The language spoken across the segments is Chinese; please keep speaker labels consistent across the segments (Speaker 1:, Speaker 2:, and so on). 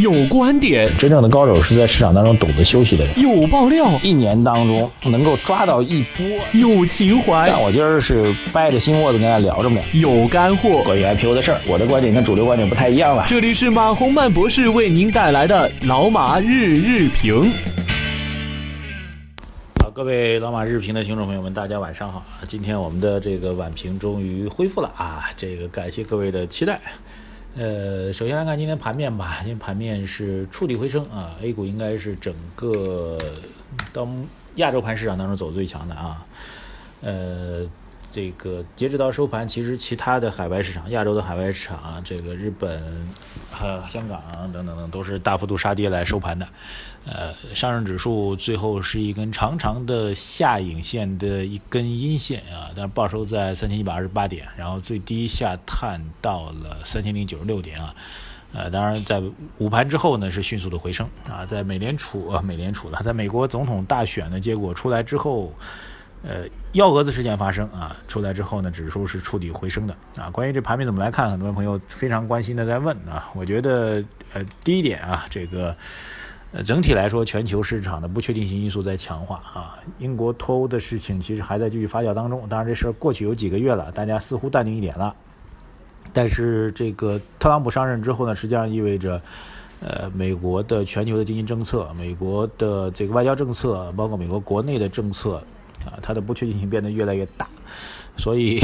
Speaker 1: 有观点，
Speaker 2: 真正的高手是在市场当中懂得休息的人。
Speaker 1: 有爆料，
Speaker 2: 一年当中能够抓到一波。
Speaker 1: 有情怀，
Speaker 2: 但我今儿是掰着心窝子跟大家聊着呢。
Speaker 1: 有干货，
Speaker 2: 关于 IPO 的事儿，我的观点跟主流观点不太一样了。
Speaker 1: 这里是马洪曼博士为您带来的老马日日评。
Speaker 2: 好，各位老马日评的听众朋友们，大家晚上好。今天我们的这个晚评终于恢复了啊，这个感谢各位的期待。呃，首先来看今天盘面吧。今天盘面是触底回升啊，A 股应该是整个到亚洲盘市场当中走最强的啊。呃，这个截止到收盘，其实其他的海外市场、亚洲的海外市场，这个日本、和香港等等等，都是大幅度杀跌来收盘的。呃，上证指数最后是一根长长的下影线的一根阴线啊，但是报收在三千一百二十八点，然后最低下探到了三千零九十六点啊。呃，当然在午盘之后呢，是迅速的回升啊。在美联储啊，美联储了，在美国总统大选的结果出来之后，呃，幺蛾子事件发生啊，出来之后呢，指数是触底回升的啊。关于这盘面怎么来看，很多朋友非常关心的在问啊。我觉得呃，第一点啊，这个。呃，整体来说，全球市场的不确定性因素在强化啊。英国脱欧的事情其实还在继续发酵当中，当然这事儿过去有几个月了，大家似乎淡定一点了。但是这个特朗普上任之后呢，实际上意味着，呃，美国的全球的经济政策、美国的这个外交政策，包括美国国内的政策啊，它的不确定性变得越来越大。所以，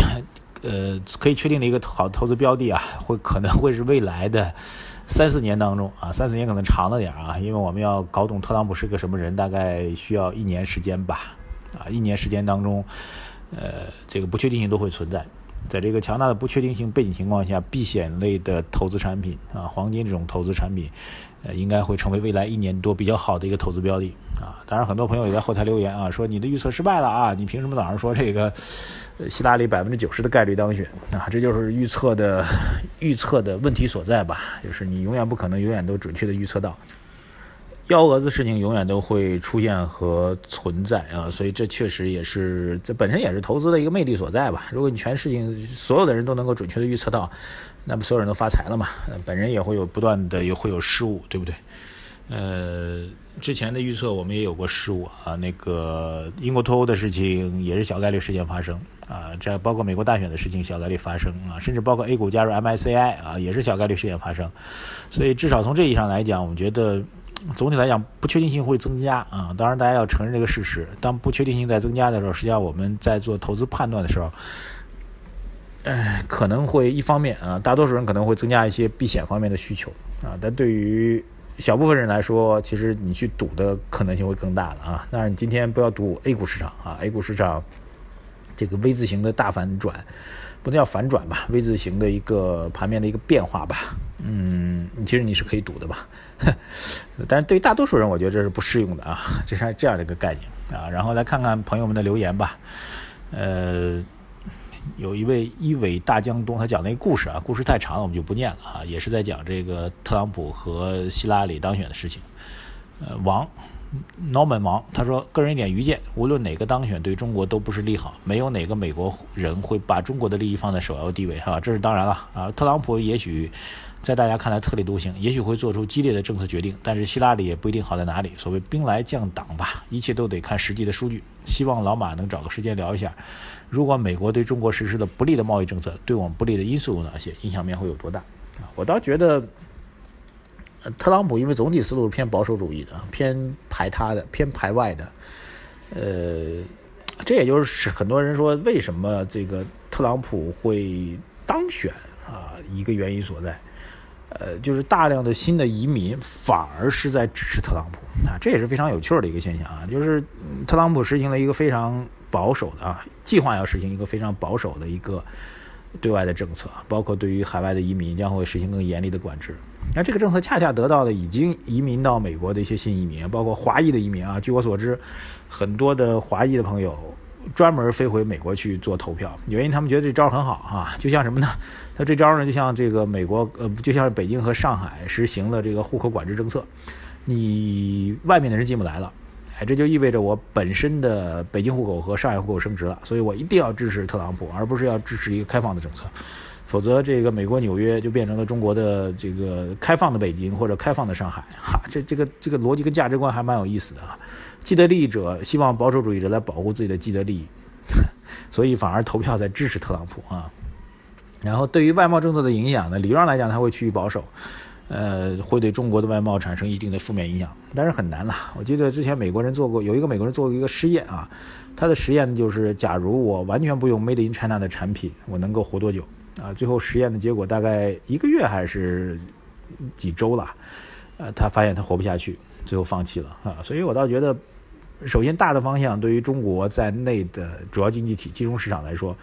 Speaker 2: 呃，可以确定的一个好投资标的啊，会可能会是未来的。三四年当中啊，三四年可能长了点啊，因为我们要搞懂特朗普是个什么人，大概需要一年时间吧。啊，一年时间当中，呃，这个不确定性都会存在。在这个强大的不确定性背景情况下，避险类的投资产品啊，黄金这种投资产品，呃，应该会成为未来一年多比较好的一个投资标的啊。当然，很多朋友也在后台留言啊，说你的预测失败了啊，你凭什么早上说这个？呃希拉里百分之九十的概率当选啊，这就是预测的预测的问题所在吧？就是你永远不可能永远都准确的预测到，幺蛾子事情永远都会出现和存在啊，所以这确实也是这本身也是投资的一个魅力所在吧。如果你全事情所有的人都能够准确的预测到，那么所有人都发财了嘛？本人也会有不断的也会有失误，对不对？呃。之前的预测我们也有过失误啊，那个英国脱欧的事情也是小概率事件发生啊，这包括美国大选的事情小概率发生啊，甚至包括 A 股加入 MSCI 啊也是小概率事件发生，所以至少从这意义上来讲，我们觉得总体来讲不确定性会增加啊。当然大家要承认这个事实，当不确定性在增加的时候，实际上我们在做投资判断的时候，哎可能会一方面啊，大多数人可能会增加一些避险方面的需求啊，但对于小部分人来说，其实你去赌的可能性会更大了啊！但是你今天不要赌 A 股市场啊，A 股市场这个 V 字形的大反转，不能叫反转吧，V 字形的一个盘面的一个变化吧，嗯，其实你是可以赌的吧？但是对于大多数人，我觉得这是不适用的啊，这是这样的一个概念啊。然后来看看朋友们的留言吧，呃。有一位一尾大江东，他讲那个故事啊，故事太长了，我们就不念了啊。也是在讲这个特朗普和希拉里当选的事情。呃，王，Norman 王，他说个人一点愚见，无论哪个当选，对中国都不是利好。没有哪个美国人会把中国的利益放在首要地位，哈，这是当然了啊。特朗普也许。在大家看来特立独行，也许会做出激烈的政策决定，但是希拉里也不一定好在哪里。所谓兵来将挡吧，一切都得看实际的数据。希望老马能找个时间聊一下，如果美国对中国实施的不利的贸易政策，对我们不利的因素有哪些，影响面会有多大？啊，我倒觉得，特朗普因为总体思路是偏保守主义的，偏排他的，偏排外的，呃，这也就是很多人说为什么这个特朗普会当选啊，一个原因所在。呃，就是大量的新的移民反而是在支持特朗普啊，这也是非常有趣的一个现象啊。就是特朗普实行了一个非常保守的啊，计划要实行一个非常保守的一个对外的政策，包括对于海外的移民将会实行更严厉的管制。那这个政策恰恰得到了已经移民到美国的一些新移民，包括华裔的移民啊。据我所知，很多的华裔的朋友。专门飞回美国去做投票，原因他们觉得这招很好啊，就像什么呢？他这招呢，就像这个美国，呃，就像北京和上海实行了这个户口管制政策，你外面的人进不来了，哎，这就意味着我本身的北京户口和上海户口升值了，所以我一定要支持特朗普，而不是要支持一个开放的政策。否则这个美国纽约就变成了中国的这个开放的北京或者开放的上海。哈，这这个这个逻辑跟价值观还蛮有意思的啊。既得利益者希望保守主义者来保护自己的既得利益，所以反而投票在支持特朗普啊。然后对于外贸政策的影响呢，理论上来讲它会趋于保守。呃，会对中国的外贸产生一定的负面影响，但是很难了。我记得之前美国人做过，有一个美国人做过一个实验啊，他的实验就是，假如我完全不用 Made in China 的产品，我能够活多久？啊，最后实验的结果大概一个月还是几周了，呃，他发现他活不下去，最后放弃了啊。所以我倒觉得，首先大的方向对于中国在内的主要经济体、金融市场来说，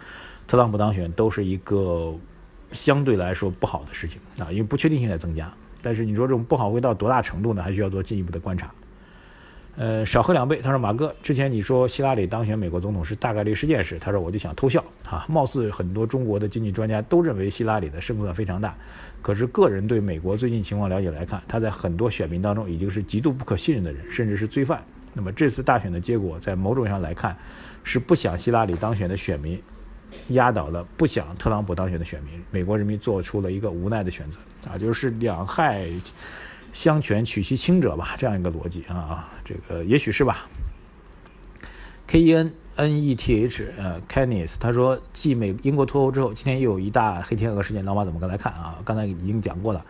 Speaker 2: 特朗普当选都是一个。相对来说不好的事情啊，因为不确定性在增加。但是你说这种不好会到多大程度呢？还需要做进一步的观察。呃，少喝两杯。他说：“马哥，之前你说希拉里当选美国总统是大概率事件时，他说我就想偷笑啊。貌似很多中国的经济专家都认为希拉里的胜算非常大。可是个人对美国最近情况了解来看，他在很多选民当中已经是极度不可信任的人，甚至是罪犯。那么这次大选的结果，在某种上来看，是不想希拉里当选的选民。”压倒了不想特朗普当选的选民，美国人民做出了一个无奈的选择啊，就是两害相权取其轻者吧，这样一个逻辑啊，这个也许是吧。K E N N E T H 呃 Kenneth 他说，继美英国脱欧之后，今天又有一大黑天鹅事件，老马怎么刚才看啊？刚才已经讲过了，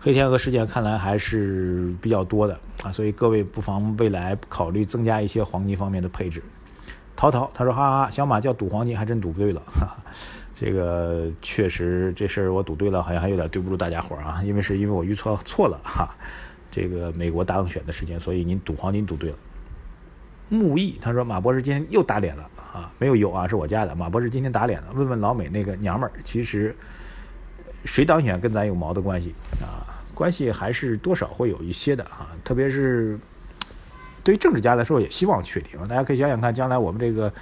Speaker 2: 黑天鹅事件看来还是比较多的啊，所以各位不妨未来考虑增加一些黄金方面的配置。淘淘他说：“哈哈，小马叫赌黄金，还真赌对了。哈哈，这个确实这事儿我赌对了，好像还有点对不住大家伙儿啊，因为是因为我预测错了哈。这个美国大当选的时间，所以您赌黄金赌对了。”木易他说：“马博士今天又打脸了啊，没有油啊，是我家的。马博士今天打脸了，问问老美那个娘们儿，其实谁当选跟咱有毛的关系啊？关系还是多少会有一些的啊，特别是。”对于政治家来说，也希望确定。大家可以想想看，将来我们这个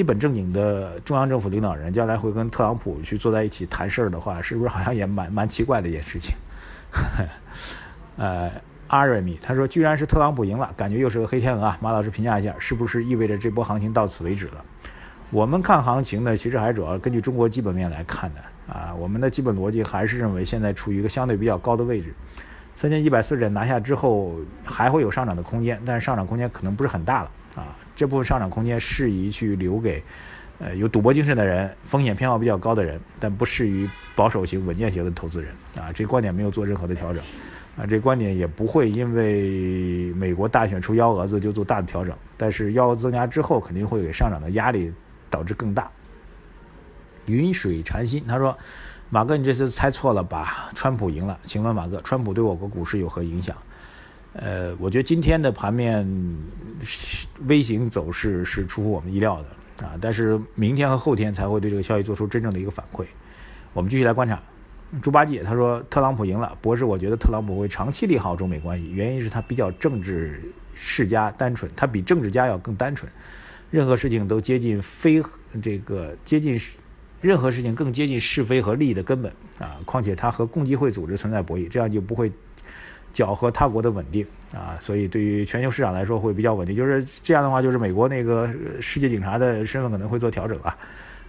Speaker 2: 一本正经的中央政府领导人，将来会跟特朗普去坐在一起谈事儿的话，是不是好像也蛮蛮奇怪的一件事情？呃，阿瑞米他说，居然是特朗普赢了，感觉又是个黑天鹅啊！马老师评价一下，是不是意味着这波行情到此为止了？我们看行情呢，其实还主要根据中国基本面来看的啊。我们的基本逻辑还是认为现在处于一个相对比较高的位置。三千一百四十点拿下之后，还会有上涨的空间，但是上涨空间可能不是很大了啊。这部分上涨空间适宜去留给，呃，有赌博精神的人，风险偏好比较高的人，但不适于保守型、稳健型的投资人啊。这观点没有做任何的调整啊，这观点也不会因为美国大选出幺蛾子就做大的调整，但是幺蛾子增加之后，肯定会给上涨的压力导致更大。云水禅心，他说。马哥，你这次猜错了吧？川普赢了，请问马哥，川普对我国股市有何影响？呃，我觉得今天的盘面微型走势是出乎我们意料的啊，但是明天和后天才会对这个消息做出真正的一个反馈。我们继续来观察。猪八戒他说特朗普赢了，博士，我觉得特朗普会长期利好中美关系，原因是他比较政治世家单纯，他比政治家要更单纯，任何事情都接近非这个接近。任何事情更接近是非和利益的根本啊！况且它和共济会组织存在博弈，这样就不会搅和他国的稳定啊！所以对于全球市场来说会比较稳定。就是这样的话，就是美国那个世界警察的身份可能会做调整啊。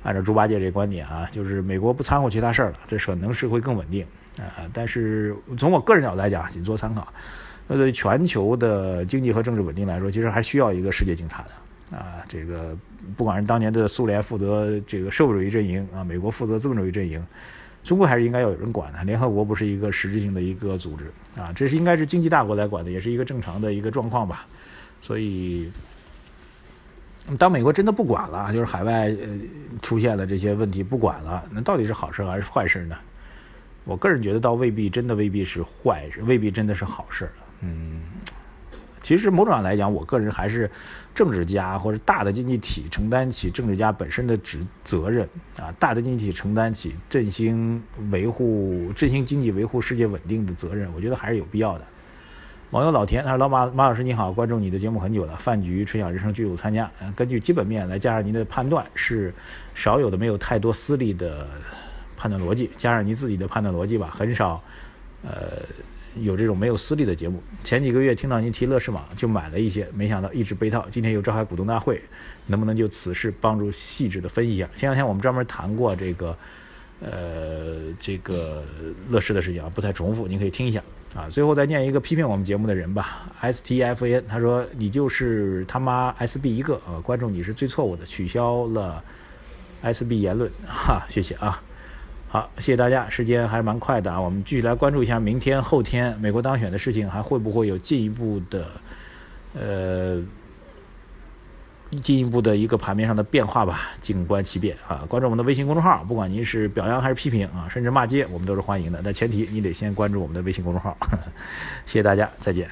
Speaker 2: 按照猪八戒这观点啊，就是美国不掺和其他事儿了，这可能是会更稳定啊。但是从我个人角度来讲，仅做参考。那对全球的经济和政治稳定来说，其实还需要一个世界警察的。啊，这个不管是当年的苏联负责这个社会主义阵营啊，美国负责资本主义阵营，中国还是应该要有人管的。联合国不是一个实质性的一个组织啊，这是应该是经济大国来管的，也是一个正常的一个状况吧。所以，当美国真的不管了，就是海外呃出现了这些问题不管了，那到底是好事还是坏事呢？我个人觉得，倒未必真的未必是坏事，未必真的是好事。嗯。其实某种上来讲，我个人还是政治家或者大的经济体承担起政治家本身的职责任啊，大的经济体承担起振兴维护振兴经济、维护世界稳定的责任，我觉得还是有必要的。网友老田他说：“老马马老师你好，关注你的节目很久了，饭局春晓人生俱有参加。根据基本面来加上您的判断，是少有的没有太多私利的判断逻辑，加上您自己的判断逻辑吧，很少，呃。”有这种没有私利的节目，前几个月听到您提乐视网就买了一些，没想到一直被套。今天又召开股东大会，能不能就此事帮助细致的分析一下？前两天我们专门谈过这个，呃，这个乐视的事情啊，不太重复，您可以听一下啊。最后再念一个批评我们节目的人吧，S T F N，他说你就是他妈 S B 一个啊，观众你是最错误的，取消了 S B 言论哈，谢谢啊。好，谢谢大家，时间还是蛮快的啊，我们继续来关注一下明天、后天美国当选的事情，还会不会有进一步的呃。进一步的一个盘面上的变化吧，静观其变啊！关注我们的微信公众号，不管您是表扬还是批评啊，甚至骂街，我们都是欢迎的。但前提你得先关注我们的微信公众号。谢谢大家，再见。